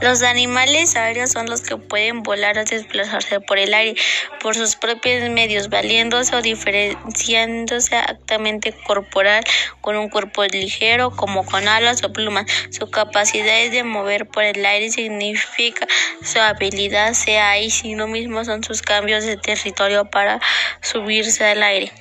Los animales aéreos son los que pueden volar o desplazarse por el aire por sus propios medios, valiéndose o diferenciándose actamente corporal con un cuerpo ligero como con alas o plumas. Su capacidad de mover por el aire significa su habilidad sea ahí, sino mismo son sus cambios de territorio para subirse al aire.